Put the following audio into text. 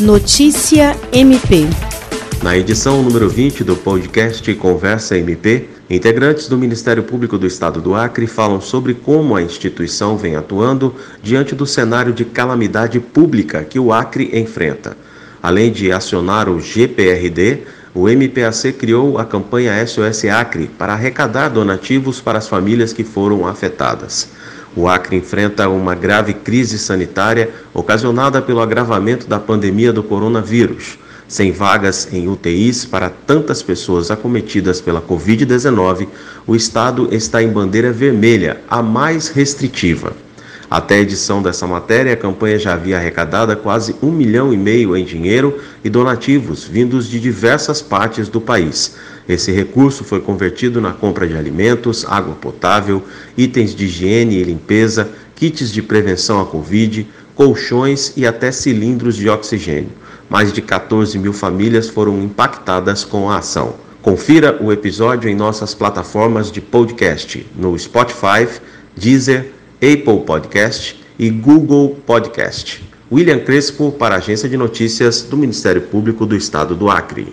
Notícia MP. Na edição número 20 do podcast Conversa MP, integrantes do Ministério Público do Estado do Acre falam sobre como a instituição vem atuando diante do cenário de calamidade pública que o Acre enfrenta. Além de acionar o GPRD, o MPAC criou a campanha SOS Acre para arrecadar donativos para as famílias que foram afetadas. O Acre enfrenta uma grave crise sanitária ocasionada pelo agravamento da pandemia do coronavírus. Sem vagas em UTIs para tantas pessoas acometidas pela Covid-19, o Estado está em bandeira vermelha, a mais restritiva. Até a edição dessa matéria, a campanha já havia arrecadado quase um milhão e meio em dinheiro e donativos vindos de diversas partes do país. Esse recurso foi convertido na compra de alimentos, água potável, itens de higiene e limpeza, kits de prevenção à Covid, colchões e até cilindros de oxigênio. Mais de 14 mil famílias foram impactadas com a ação. Confira o episódio em nossas plataformas de podcast no Spotify, Deezer, Apple Podcast e Google Podcast. William Crespo para a Agência de Notícias do Ministério Público do Estado do Acre.